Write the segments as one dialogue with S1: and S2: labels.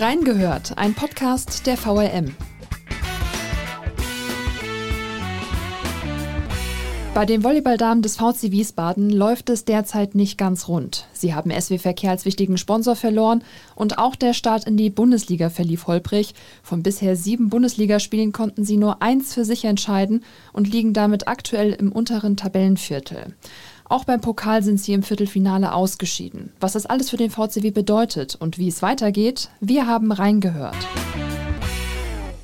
S1: Reingehört, ein Podcast der VRM. Bei den Volleyballdamen des VC Wiesbaden läuft es derzeit nicht ganz rund. Sie haben SW Verkehr als wichtigen Sponsor verloren und auch der Start in die Bundesliga verlief holprig. Von bisher sieben Bundesligaspielen konnten sie nur eins für sich entscheiden und liegen damit aktuell im unteren Tabellenviertel. Auch beim Pokal sind sie im Viertelfinale ausgeschieden. Was das alles für den VCW bedeutet und wie es weitergeht, wir haben reingehört.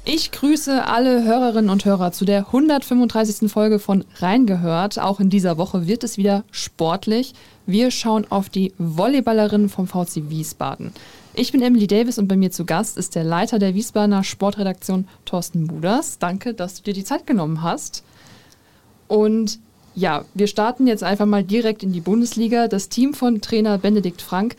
S1: Ich grüße alle Hörerinnen und Hörer zu der 135. Folge von Reingehört. Auch in dieser Woche wird es wieder sportlich. Wir schauen auf die Volleyballerinnen vom VC Wiesbaden. Ich bin Emily Davis und bei mir zu Gast ist der Leiter der Wiesbadener Sportredaktion Thorsten Buders. Danke, dass du dir die Zeit genommen hast. Und ja, wir starten jetzt einfach mal direkt in die Bundesliga. Das Team von Trainer Benedikt Frank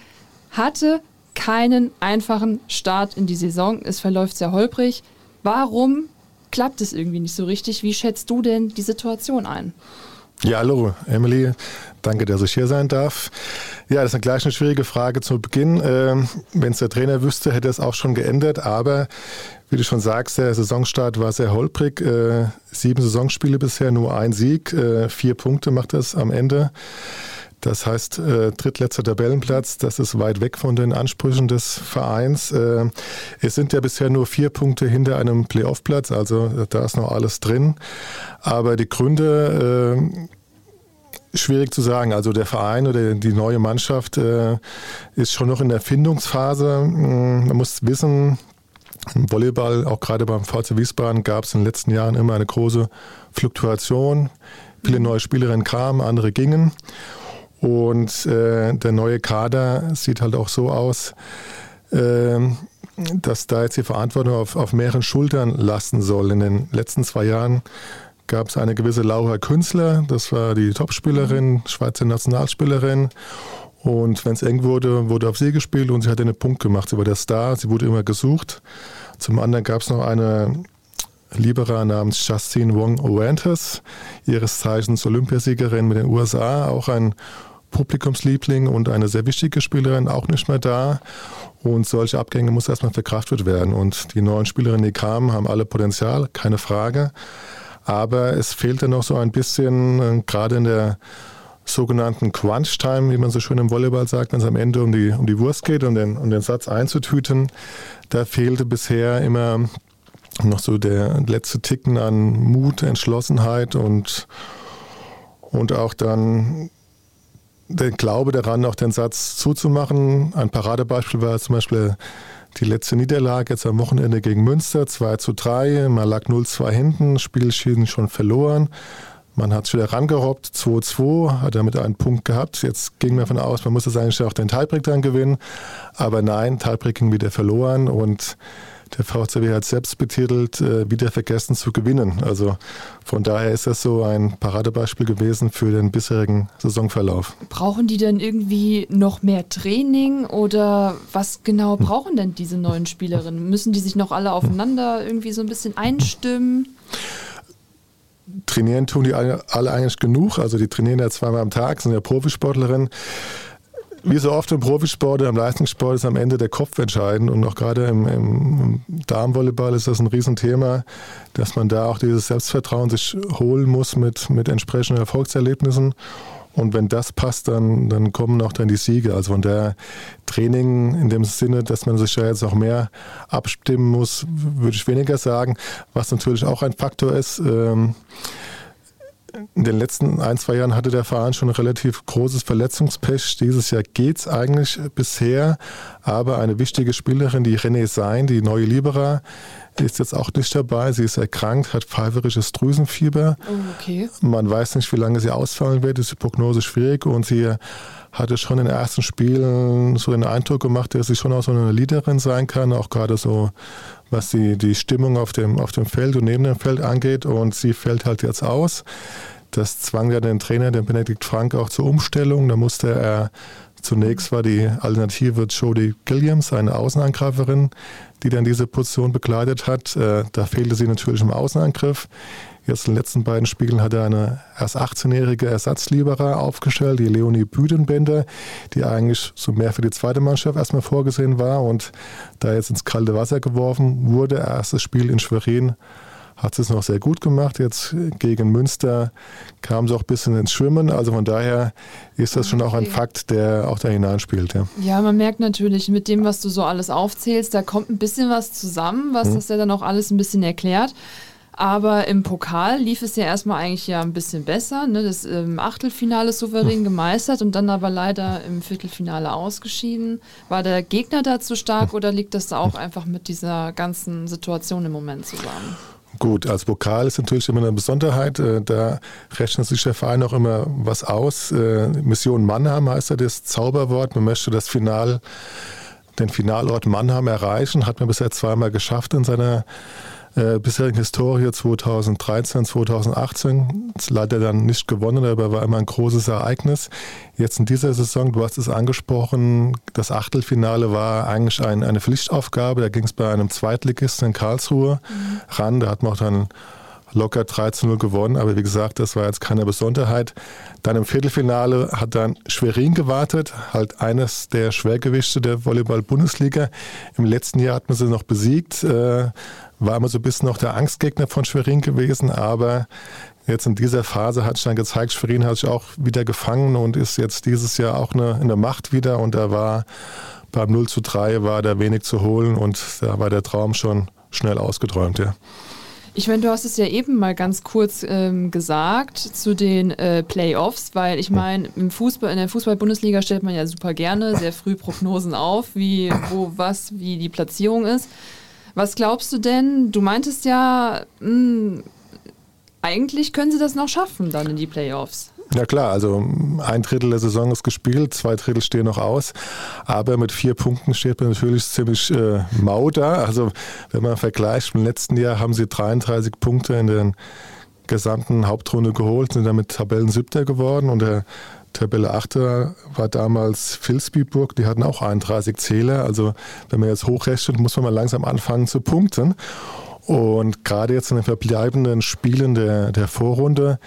S1: hatte keinen einfachen Start in die Saison. Es verläuft sehr holprig. Warum klappt es irgendwie nicht so richtig? Wie schätzt du denn die Situation ein?
S2: Ja, hallo, Emily. Danke, dass ich hier sein darf. Ja, das ist gleich eine schwierige Frage zu Beginn. Ähm, Wenn es der Trainer wüsste, hätte es auch schon geändert. Aber wie du schon sagst, der Saisonstart war sehr holprig. Äh, sieben Saisonspiele bisher, nur ein Sieg. Äh, vier Punkte macht das am Ende. Das heißt, äh, drittletzter Tabellenplatz, das ist weit weg von den Ansprüchen des Vereins. Äh, es sind ja bisher nur vier Punkte hinter einem Playoff-Platz, also da ist noch alles drin. Aber die Gründe, äh, schwierig zu sagen. Also der Verein oder die neue Mannschaft äh, ist schon noch in der Findungsphase. Man muss wissen, im Volleyball, auch gerade beim VC Wiesbaden, gab es in den letzten Jahren immer eine große Fluktuation. Viele neue Spielerinnen kamen, andere gingen. Und äh, der neue Kader sieht halt auch so aus, äh, dass da jetzt die Verantwortung auf, auf mehreren Schultern lasten soll. In den letzten zwei Jahren gab es eine gewisse Laura Künstler, das war die Topspielerin, Schweizer Nationalspielerin. Und wenn es eng wurde, wurde auf sie gespielt und sie hat einen Punkt gemacht. Sie war der Star, sie wurde immer gesucht. Zum anderen gab es noch eine Libera namens Justine Wong Orantes, ihres Zeichens Olympiasiegerin mit den USA, auch ein Publikumsliebling und eine sehr wichtige Spielerin, auch nicht mehr da. Und solche Abgänge muss erstmal verkraftet werden. Und die neuen Spielerinnen, die kamen, haben alle Potenzial, keine Frage. Aber es fehlte noch so ein bisschen, äh, gerade in der sogenannten Crunch Time, wie man so schön im Volleyball sagt, wenn es am Ende um die, um die Wurst geht, um den, um den Satz einzutüten. Da fehlte bisher immer noch so der letzte Ticken an Mut, Entschlossenheit und, und auch dann der Glaube daran, auch den Satz zuzumachen. Ein Paradebeispiel war zum Beispiel die letzte Niederlage jetzt am Wochenende gegen Münster, 2 zu 3. Man lag 0-2 hinten, Spiel schien schon verloren. Man hat es wieder rangerobbt, 2-2, hat damit einen Punkt gehabt. Jetzt ging man davon aus, man muss das eigentlich auch den Tiebreak dann gewinnen. Aber nein, Tiebreak ging wieder verloren und der VCW hat selbst betitelt, äh, wieder vergessen zu gewinnen. Also von daher ist das so ein Paradebeispiel gewesen für den bisherigen Saisonverlauf.
S1: Brauchen die denn irgendwie noch mehr Training oder was genau hm. brauchen denn diese neuen Spielerinnen? Müssen die sich noch alle aufeinander irgendwie so ein bisschen einstimmen?
S2: Trainieren tun die alle, alle eigentlich genug. Also die trainieren ja zweimal am Tag, sind ja Profisportlerinnen wie so oft im Profisport oder im Leistungssport ist am Ende der Kopf entscheidend und auch gerade im, im Darmvolleyball ist das ein Riesenthema, dass man da auch dieses Selbstvertrauen sich holen muss mit, mit entsprechenden Erfolgserlebnissen. Und wenn das passt, dann, dann kommen auch dann die Siege. Also von der Training in dem Sinne, dass man sich ja jetzt auch mehr abstimmen muss, würde ich weniger sagen. Was natürlich auch ein Faktor ist, ähm, in den letzten ein, zwei Jahren hatte der Verein schon ein relativ großes Verletzungspech. Dieses Jahr geht es eigentlich bisher, aber eine wichtige Spielerin, die René Sein, die neue Libera, ist jetzt auch nicht dabei. Sie ist erkrankt, hat pfeiferisches Drüsenfieber.
S1: Oh, okay.
S2: Man weiß nicht, wie lange sie ausfallen wird, ist die Prognose schwierig und sie hatte schon in den ersten Spielen so den Eindruck gemacht, dass sie schon auch so eine Leaderin sein kann, auch gerade so was die, die Stimmung auf dem, auf dem Feld und neben dem Feld angeht. Und sie fällt halt jetzt aus. Das zwang ja den Trainer, den Benedikt Frank, auch zur Umstellung. Da musste er Zunächst war die Alternative Jodie Gilliams, eine Außenangreiferin, die dann diese Position bekleidet hat. Äh, da fehlte sie natürlich im Außenangriff. Jetzt in den letzten beiden Spielen hat er eine erst 18-jährige Ersatzlieberer aufgestellt, die Leonie Büdenbender, die eigentlich so mehr für die zweite Mannschaft erstmal vorgesehen war und da jetzt ins kalte Wasser geworfen wurde. Erstes Spiel in Schwerin hat sie es noch sehr gut gemacht. Jetzt gegen Münster kam sie auch ein bisschen ins Schwimmen. Also von daher ist das schon auch ein Fakt, der auch da hineinspielt. Ja.
S1: ja, man merkt natürlich mit dem, was du so alles aufzählst, da kommt ein bisschen was zusammen, was hm. das ja dann auch alles ein bisschen erklärt. Aber im Pokal lief es ja erstmal eigentlich ja ein bisschen besser. Ne? Das ähm, Achtelfinale souverän gemeistert und dann aber leider im Viertelfinale ausgeschieden. War der Gegner da zu stark oder liegt das auch einfach mit dieser ganzen Situation im Moment zusammen?
S2: Gut, als Pokal ist natürlich immer eine Besonderheit. Äh, da rechnet sich der Verein auch immer was aus. Äh, Mission Mannheim heißt ja das Zauberwort. Man möchte das Final, den Finalort Mannheim erreichen. Hat man bisher zweimal geschafft in seiner äh, bisherigen Historie 2013, 2018. Das leider dann nicht gewonnen, aber war immer ein großes Ereignis. Jetzt in dieser Saison, du hast es angesprochen, das Achtelfinale war eigentlich ein, eine Pflichtaufgabe. Da ging es bei einem Zweitligisten in Karlsruhe mhm. ran. Da hat man auch dann locker 13-0 gewonnen, aber wie gesagt, das war jetzt keine Besonderheit. Dann im Viertelfinale hat dann Schwerin gewartet, halt eines der Schwergewichte der Volleyball-Bundesliga. Im letzten Jahr hat man sie noch besiegt, äh, war immer so ein bisschen noch der Angstgegner von Schwerin gewesen, aber jetzt in dieser Phase hat sich dann gezeigt, Schwerin hat sich auch wieder gefangen und ist jetzt dieses Jahr auch eine, in der Macht wieder und da war beim 0 zu 3 war da wenig zu holen und da war der Traum schon schnell ausgeträumt, ja.
S1: Ich meine, du hast es ja eben mal ganz kurz ähm, gesagt zu den äh, Playoffs, weil ich meine, im Fußball, in der Fußball-Bundesliga stellt man ja super gerne sehr früh Prognosen auf, wie, wo, was, wie die Platzierung ist. Was glaubst du denn? Du meintest ja, mh, hm, eigentlich können sie das noch schaffen, dann in die Playoffs.
S2: Ja klar, also ein Drittel der Saison ist gespielt, zwei Drittel stehen noch aus, aber mit vier Punkten steht man natürlich ziemlich äh, mau da. Also wenn man vergleicht, im letzten Jahr haben sie 33 Punkte in der gesamten Hauptrunde geholt, sind damit Tabellensiebter geworden und der Tabelle 8 war damals Vilsbiburg, die hatten auch 31 Zähler. Also wenn man jetzt hochrechnet, muss man mal langsam anfangen zu punkten. Und gerade jetzt in den verbleibenden Spielen der, der Vorrunde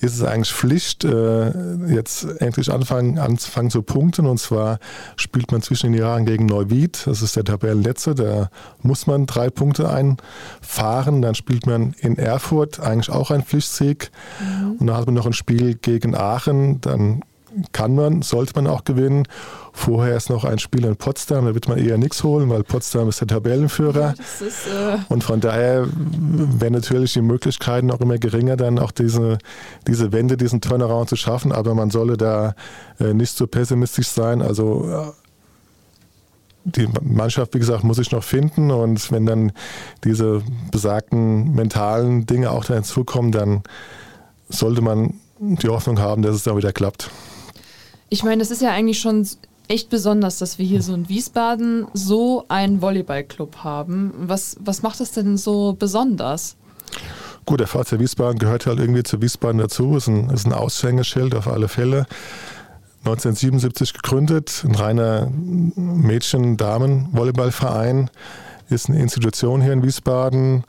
S2: ist es eigentlich Pflicht, äh, jetzt endlich anfangen, anzufangen zu punkten. Und zwar spielt man zwischen den Jahren gegen Neuwied, das ist der Tabellenletzte, da muss man drei Punkte einfahren. Dann spielt man in Erfurt, eigentlich auch ein Pflichtsieg. Mhm. Und dann hat man noch ein Spiel gegen Aachen, dann kann man, sollte man auch gewinnen. Vorher ist noch ein Spiel in Potsdam, da wird man eher nichts holen, weil Potsdam ist der Tabellenführer. Ist, äh und von daher wären natürlich die Möglichkeiten auch immer geringer, dann auch diese, diese Wende, diesen Turnaround zu schaffen. Aber man solle da äh, nicht so pessimistisch sein. Also äh, die Mannschaft, wie gesagt, muss sich noch finden und wenn dann diese besagten mentalen Dinge auch da hinzukommen, dann sollte man die Hoffnung haben, dass es dann wieder klappt.
S1: Ich meine, es ist ja eigentlich schon echt besonders, dass wir hier so in Wiesbaden so einen Volleyballclub haben. Was, was macht das denn so besonders?
S2: Gut, der VC Wiesbaden gehört halt irgendwie zu Wiesbaden dazu, ist ist ein Aushängeschild auf alle Fälle. 1977 gegründet, ein reiner Mädchen-Damen-Volleyballverein ist eine Institution hier in Wiesbaden,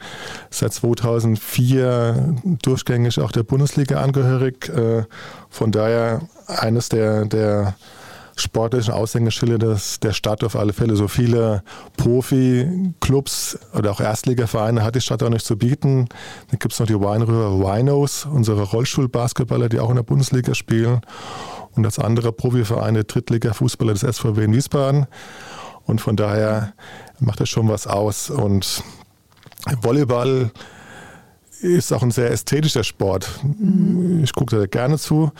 S2: seit 2004 durchgängig auch der Bundesliga angehörig. Äh, von daher eines der, der sportlichen Aushängeschilder der Stadt auf alle Fälle. So viele Profi-Clubs oder auch Erstligavereine hat die Stadt auch nicht zu bieten. Dann gibt es noch die Wine River Winos, unsere Rollstuhlbasketballer, die auch in der Bundesliga spielen. Und als andere Profivereine Drittliga-Fußballer des SVW in Wiesbaden. Und von daher macht das schon was aus. Und Volleyball ist auch ein sehr ästhetischer Sport. Mhm. Ich gucke da gerne zu.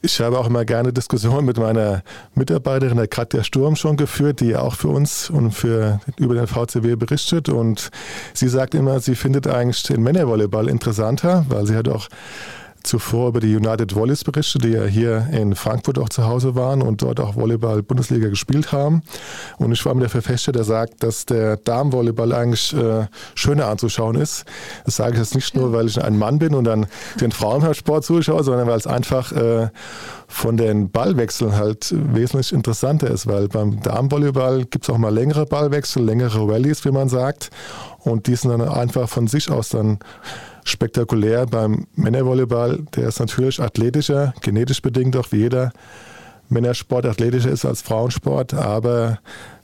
S2: Ich habe auch immer gerne Diskussionen mit meiner Mitarbeiterin, der Katja Sturm, schon geführt, die auch für uns und für, über den VCW berichtet. Und sie sagt immer, sie findet eigentlich den Männervolleyball interessanter, weil sie hat auch zuvor über die United Volleys berichtet, die ja hier in Frankfurt auch zu Hause waren und dort auch Volleyball-Bundesliga gespielt haben. Und ich war mit der Verfechter, der sagt, dass der Damenvolleyball eigentlich äh, schöner anzuschauen ist. Das sage ich jetzt nicht nur, weil ich ein Mann bin und dann den Frauensport zuschaue, sondern weil es einfach äh, von den Ballwechseln halt wesentlich interessanter ist, weil beim Damenvolleyball gibt es auch mal längere Ballwechsel, längere Rallyes, wie man sagt. Und die sind dann einfach von sich aus dann spektakulär. Beim Männervolleyball, der ist natürlich athletischer, genetisch bedingt auch wie jeder Männersport athletischer ist als Frauensport, aber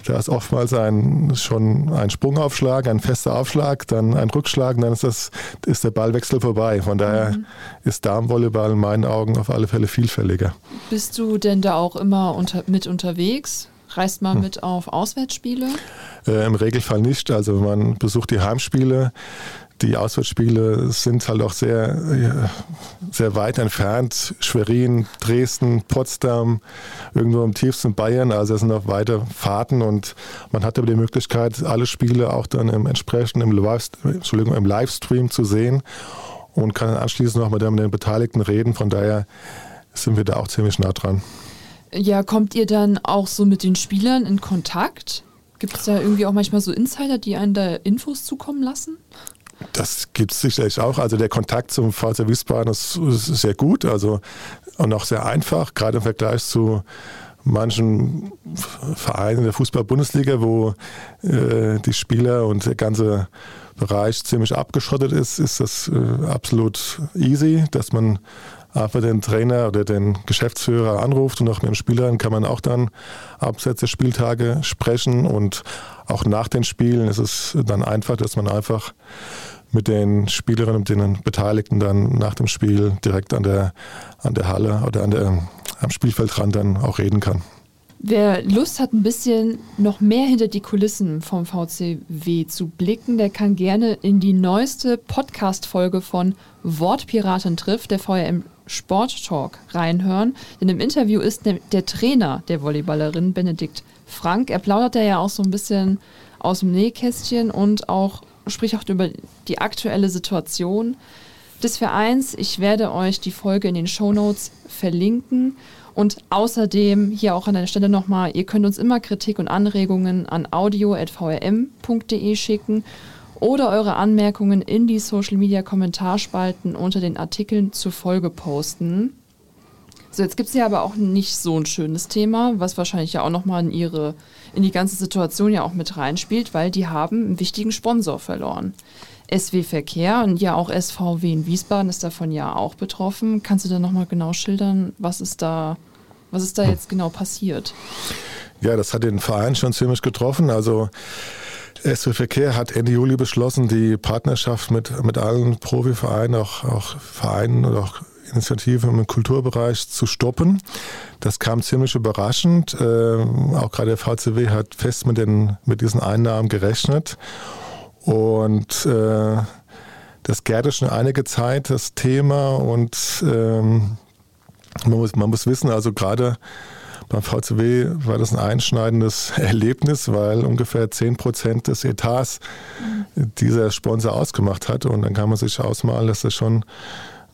S2: da ist oftmals ein, schon ein Sprungaufschlag, ein fester Aufschlag, dann ein Rückschlag und dann ist, das, ist der Ballwechsel vorbei. Von daher mhm. ist Damenvolleyball in meinen Augen auf alle Fälle vielfältiger.
S1: Bist du denn da auch immer unter, mit unterwegs? Reist man hm. mit auf Auswärtsspiele?
S2: Äh, Im Regelfall nicht. Also man besucht die Heimspiele die Auswärtsspiele sind halt auch sehr, sehr weit entfernt. Schwerin, Dresden, Potsdam, irgendwo im tiefsten Bayern. Also es sind auch weite Fahrten und man hat aber die Möglichkeit, alle Spiele auch dann im entsprechenden im, Entschuldigung, im Livestream zu sehen und kann dann anschließend noch mit den Beteiligten reden. Von daher sind wir da auch ziemlich nah dran.
S1: Ja, kommt ihr dann auch so mit den Spielern in Kontakt? Gibt es da irgendwie auch manchmal so Insider, die einen da Infos zukommen lassen?
S2: Das gibt es sicherlich auch. Also der Kontakt zum VfL Wiesbaden ist, ist sehr gut also, und auch sehr einfach, gerade im Vergleich zu manchen Vereinen der Fußball-Bundesliga, wo äh, die Spieler und der ganze Bereich ziemlich abgeschottet ist, ist das äh, absolut easy, dass man einfach den Trainer oder den Geschäftsführer anruft und auch mit den Spielern kann man auch dann abseits der Spieltage sprechen und auch nach den Spielen ist es dann einfach, dass man einfach mit den Spielerinnen und den Beteiligten dann nach dem Spiel direkt an der, an der Halle oder an der, am Spielfeldrand dann auch reden kann.
S1: Wer Lust hat, ein bisschen noch mehr hinter die Kulissen vom VCW zu blicken, der kann gerne in die neueste Podcast-Folge von Wortpiraten trifft, der VRM Sport Talk, reinhören. Denn im Interview ist der, der Trainer der Volleyballerin, Benedikt Frank. Er plaudert ja auch so ein bisschen aus dem Nähkästchen und auch spricht auch über die aktuelle Situation des Vereins. Ich werde euch die Folge in den Show Notes verlinken. Und außerdem hier auch an der Stelle nochmal, ihr könnt uns immer Kritik und Anregungen an audio.vrm.de schicken oder eure Anmerkungen in die Social Media Kommentarspalten unter den Artikeln zur Folge posten. So, jetzt gibt es ja aber auch nicht so ein schönes Thema, was wahrscheinlich ja auch nochmal in ihre, in die ganze Situation ja auch mit reinspielt, weil die haben einen wichtigen Sponsor verloren. SW Verkehr und ja auch SVW in Wiesbaden ist davon ja auch betroffen. Kannst du da nochmal genau schildern, was ist da, was ist da jetzt genau passiert?
S2: Ja, das hat den Verein schon ziemlich getroffen. Also SW Verkehr hat Ende Juli beschlossen, die Partnerschaft mit, mit allen Profivereinen, auch, auch Vereinen oder auch Initiative im Kulturbereich zu stoppen. Das kam ziemlich überraschend. Äh, auch gerade der VCW hat fest mit, den, mit diesen Einnahmen gerechnet. Und äh, das gärte schon einige Zeit, das Thema. Und ähm, man, muss, man muss wissen, also gerade beim VCW war das ein einschneidendes Erlebnis, weil ungefähr 10 Prozent des Etats dieser Sponsor ausgemacht hat. Und dann kann man sich ausmalen, dass das schon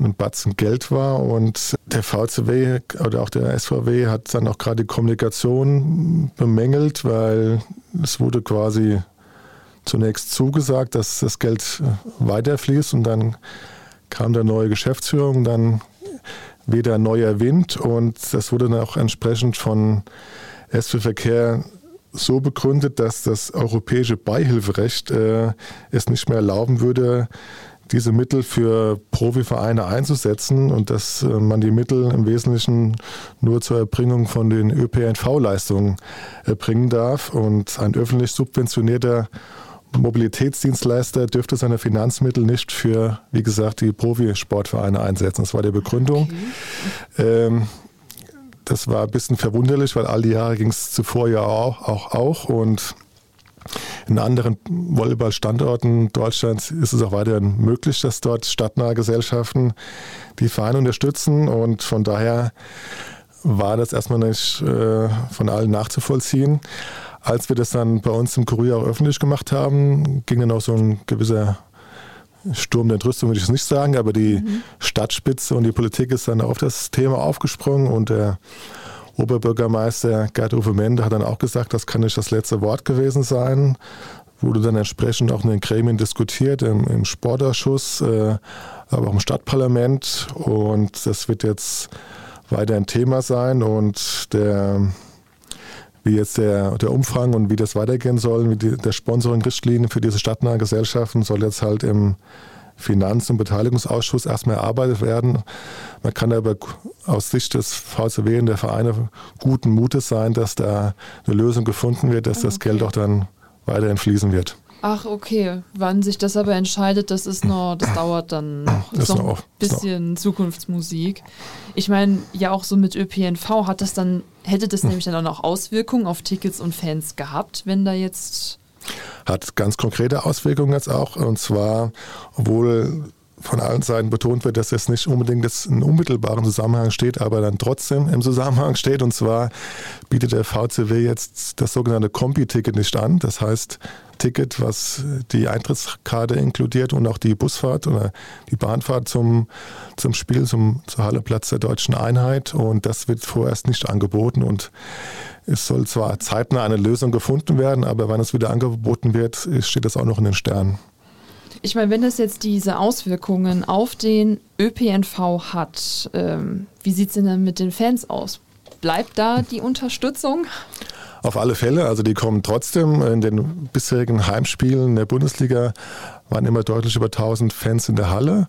S2: ein Batzen Geld war und der VCW oder auch der SVW hat dann auch gerade die Kommunikation bemängelt, weil es wurde quasi zunächst zugesagt, dass das Geld weiterfließt und dann kam der neue Geschäftsführung, dann wieder neuer Wind und das wurde dann auch entsprechend von SW Verkehr so begründet, dass das europäische Beihilferecht äh, es nicht mehr erlauben würde, diese Mittel für Profivereine einzusetzen und dass äh, man die Mittel im Wesentlichen nur zur Erbringung von den ÖPNV-Leistungen erbringen darf. Und ein öffentlich subventionierter Mobilitätsdienstleister dürfte seine Finanzmittel nicht für, wie gesagt, die Profisportvereine einsetzen. Das war die Begründung. Okay. Ähm, das war ein bisschen verwunderlich, weil all die Jahre ging es zuvor ja auch, auch, auch und in anderen Volleyballstandorten Deutschlands ist es auch weiterhin möglich, dass dort stadtnahe Gesellschaften die Vereine unterstützen und von daher war das erstmal nicht äh, von allen nachzuvollziehen. Als wir das dann bei uns im Kurier auch öffentlich gemacht haben, ging dann auch so ein gewisser Sturm der Entrüstung würde ich es nicht sagen, aber die mhm. Stadtspitze und die Politik ist dann auf das Thema aufgesprungen und der Oberbürgermeister Gerd-Uwe Mende hat dann auch gesagt, das kann nicht das letzte Wort gewesen sein. Wurde dann entsprechend auch in den Gremien diskutiert, im, im Sportausschuss, äh, aber auch im Stadtparlament. Und das wird jetzt weiter ein Thema sein. Und der, wie jetzt der, der Umfang und wie das weitergehen soll, wie die, der Sponsoring-Richtlinien für diese stadtnahen Gesellschaften soll jetzt halt im Finanz- und Beteiligungsausschuss erstmal erarbeitet werden. Man kann aber aus Sicht des VCW und der Vereine guten Mutes sein, dass da eine Lösung gefunden wird, dass ah, okay. das Geld auch dann weiterhin fließen wird.
S1: Ach, okay. Wann sich das aber entscheidet, das ist noch, das dauert dann noch. Das ist noch ein bisschen Zukunftsmusik. Ich meine, ja auch so mit ÖPNV hat das dann, hätte das hm. nämlich dann auch Auswirkungen auf Tickets und Fans gehabt, wenn da jetzt
S2: hat ganz konkrete Auswirkungen jetzt auch. Und zwar, obwohl von allen Seiten betont wird, dass es nicht unbedingt jetzt in unmittelbaren Zusammenhang steht, aber dann trotzdem im Zusammenhang steht. Und zwar bietet der VCW jetzt das sogenannte Kombi-Ticket nicht an. Das heißt, Ticket, was die Eintrittskarte inkludiert und auch die Busfahrt oder die Bahnfahrt zum, zum Spiel, zum, zur Halleplatz der deutschen Einheit. Und das wird vorerst nicht angeboten. Und es soll zwar zeitnah eine Lösung gefunden werden, aber wann es wieder angeboten wird, steht das auch noch in den Sternen.
S1: Ich meine, wenn das jetzt diese Auswirkungen auf den ÖPNV hat, ähm, wie sieht es denn dann mit den Fans aus? Bleibt da die Unterstützung?
S2: Auf alle Fälle, also die kommen trotzdem. In den bisherigen Heimspielen der Bundesliga waren immer deutlich über 1000 Fans in der Halle.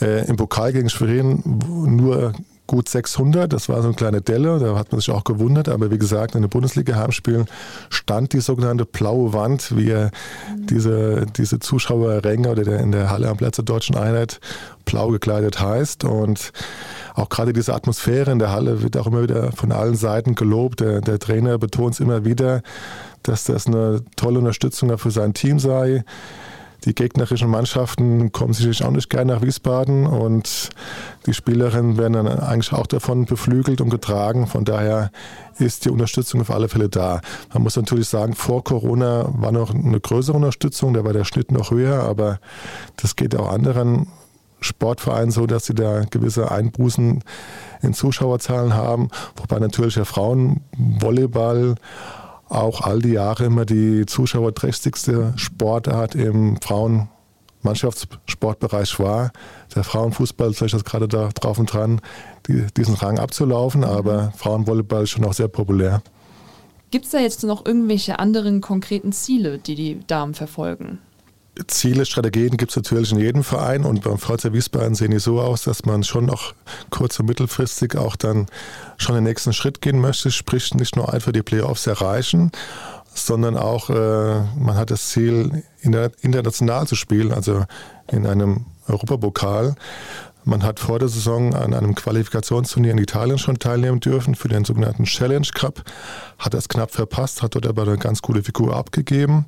S2: Äh, Im Pokal gegen Schwerin nur gut 600. Das war so eine kleine Delle, da hat man sich auch gewundert. Aber wie gesagt, in den Bundesliga-Heimspielen stand die sogenannte blaue Wand, wie er diese, diese Zuschauerränge oder in der Halle am Platz der Deutschen Einheit blau gekleidet heißt. Und auch gerade diese Atmosphäre in der Halle wird auch immer wieder von allen Seiten gelobt. Der, der Trainer betont es immer wieder, dass das eine tolle Unterstützung für sein Team sei. Die gegnerischen Mannschaften kommen sicherlich auch nicht gerne nach Wiesbaden und die Spielerinnen werden dann eigentlich auch davon beflügelt und getragen. Von daher ist die Unterstützung auf alle Fälle da. Man muss natürlich sagen, vor Corona war noch eine größere Unterstützung, da war der Schnitt noch höher, aber das geht auch anderen Sportvereinen so, dass sie da gewisse Einbußen in Zuschauerzahlen haben, wobei natürlich der Frauenvolleyball auch all die Jahre immer die zuschauerträchtigste Sportart im Frauenmannschaftssportbereich war. Der Frauenfußball ist vielleicht gerade da drauf und dran, die, diesen Rang abzulaufen, aber Frauenvolleyball ist schon auch sehr populär.
S1: Gibt es da jetzt noch irgendwelche anderen konkreten Ziele, die die Damen verfolgen?
S2: Ziele, Strategien gibt es natürlich in jedem Verein. Und beim VC Wiesbaden sehen die so aus, dass man schon noch kurz- und mittelfristig auch dann schon den nächsten Schritt gehen möchte, sprich nicht nur einfach die Playoffs erreichen, sondern auch äh, man hat das Ziel, international zu spielen, also in einem Europapokal. Man hat vor der Saison an einem Qualifikationsturnier in Italien schon teilnehmen dürfen für den sogenannten Challenge Cup, hat das knapp verpasst, hat dort aber eine ganz gute Figur abgegeben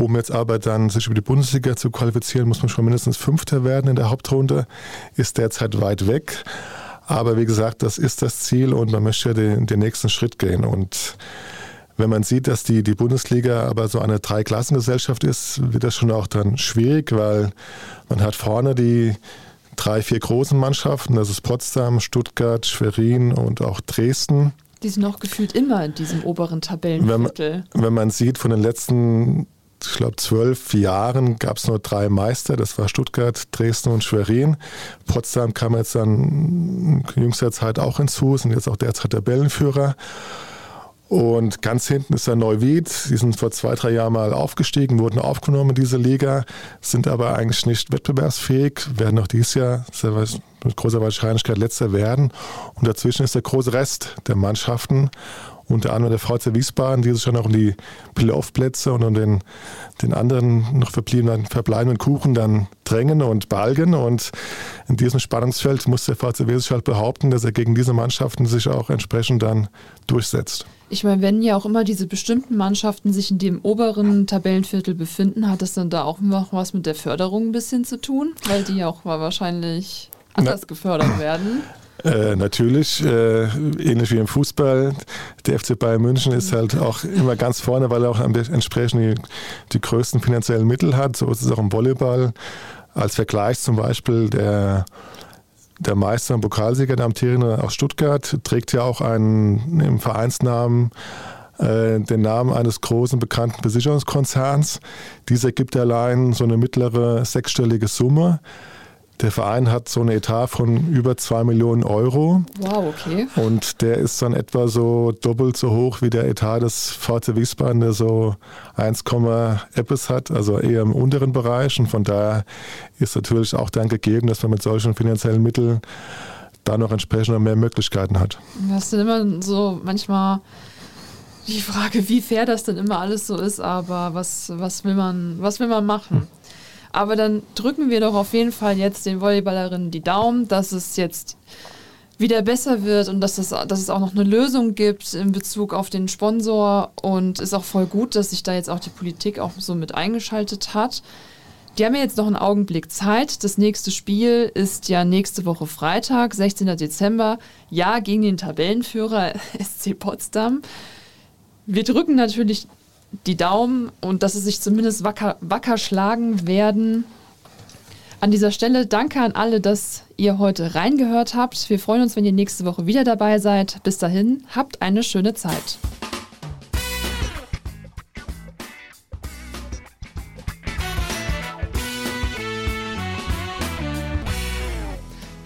S2: um jetzt aber dann sich über die Bundesliga zu qualifizieren, muss man schon mindestens Fünfter werden in der Hauptrunde. Ist derzeit weit weg. Aber wie gesagt, das ist das Ziel und man möchte ja den, den nächsten Schritt gehen. Und wenn man sieht, dass die, die Bundesliga aber so eine Dreiklassengesellschaft ist, wird das schon auch dann schwierig, weil man hat vorne die drei, vier großen Mannschaften, das ist Potsdam, Stuttgart, Schwerin und auch Dresden.
S1: Die sind noch gefühlt immer in diesem oberen Tabellenviertel.
S2: Wenn, wenn man sieht von den letzten ich glaube, zwölf Jahren gab es nur drei Meister. Das war Stuttgart, Dresden und Schwerin. Potsdam kam jetzt dann in jüngster Zeit auch hinzu, sind jetzt auch derzeit Tabellenführer. Und ganz hinten ist der Neuwied. Die sind vor zwei, drei Jahren mal aufgestiegen, wurden aufgenommen in diese Liga, sind aber eigentlich nicht wettbewerbsfähig, werden auch dieses Jahr mit großer Wahrscheinlichkeit letzter werden. Und dazwischen ist der große Rest der Mannschaften unter anderem der VC Wiesbaden, die sich schon auch um die Playoff-Plätze und um den, den anderen noch verbliebenen, verbleibenden Kuchen dann drängen und balgen. Und in diesem Spannungsfeld muss der VCW sich halt behaupten, dass er gegen diese Mannschaften sich auch entsprechend dann durchsetzt.
S1: Ich meine, wenn ja auch immer diese bestimmten Mannschaften sich in dem oberen Tabellenviertel befinden, hat das dann da auch noch was mit der Förderung ein bisschen zu tun? Weil die ja auch wahrscheinlich anders Na, gefördert werden.
S2: Äh, natürlich, äh, ähnlich wie im Fußball. Der FC Bayern München ist halt auch immer ganz vorne, weil er auch entsprechend die, die größten finanziellen Mittel hat. So ist es auch im Volleyball. Als Vergleich zum Beispiel der, der Meister und Pokalsieger, der amtierende aus Stuttgart, trägt ja auch einen im Vereinsnamen äh, den Namen eines großen bekannten Versicherungskonzerns. Dieser gibt allein so eine mittlere sechsstellige Summe. Der Verein hat so einen Etat von über zwei Millionen Euro.
S1: Wow, okay.
S2: Und der ist dann etwa so doppelt so hoch wie der Etat des VC Wiesbaden, der so 1, etwas hat, also eher im unteren Bereich. Und von daher ist natürlich auch dann gegeben, dass man mit solchen finanziellen Mitteln da noch entsprechend mehr Möglichkeiten hat.
S1: Das ist immer so manchmal die Frage, wie fair das denn immer alles so ist, aber was, was, will, man, was will man machen? Aber dann drücken wir doch auf jeden Fall jetzt den Volleyballerinnen die Daumen, dass es jetzt wieder besser wird und dass es, dass es auch noch eine Lösung gibt in Bezug auf den Sponsor. Und ist auch voll gut, dass sich da jetzt auch die Politik auch so mit eingeschaltet hat. Die haben ja jetzt noch einen Augenblick Zeit. Das nächste Spiel ist ja nächste Woche Freitag, 16. Dezember. Ja, gegen den Tabellenführer SC Potsdam. Wir drücken natürlich die Daumen und dass sie sich zumindest wacker, wacker schlagen werden. An dieser Stelle danke an alle, dass ihr heute reingehört habt. Wir freuen uns, wenn ihr nächste Woche wieder dabei seid. Bis dahin, habt eine schöne Zeit.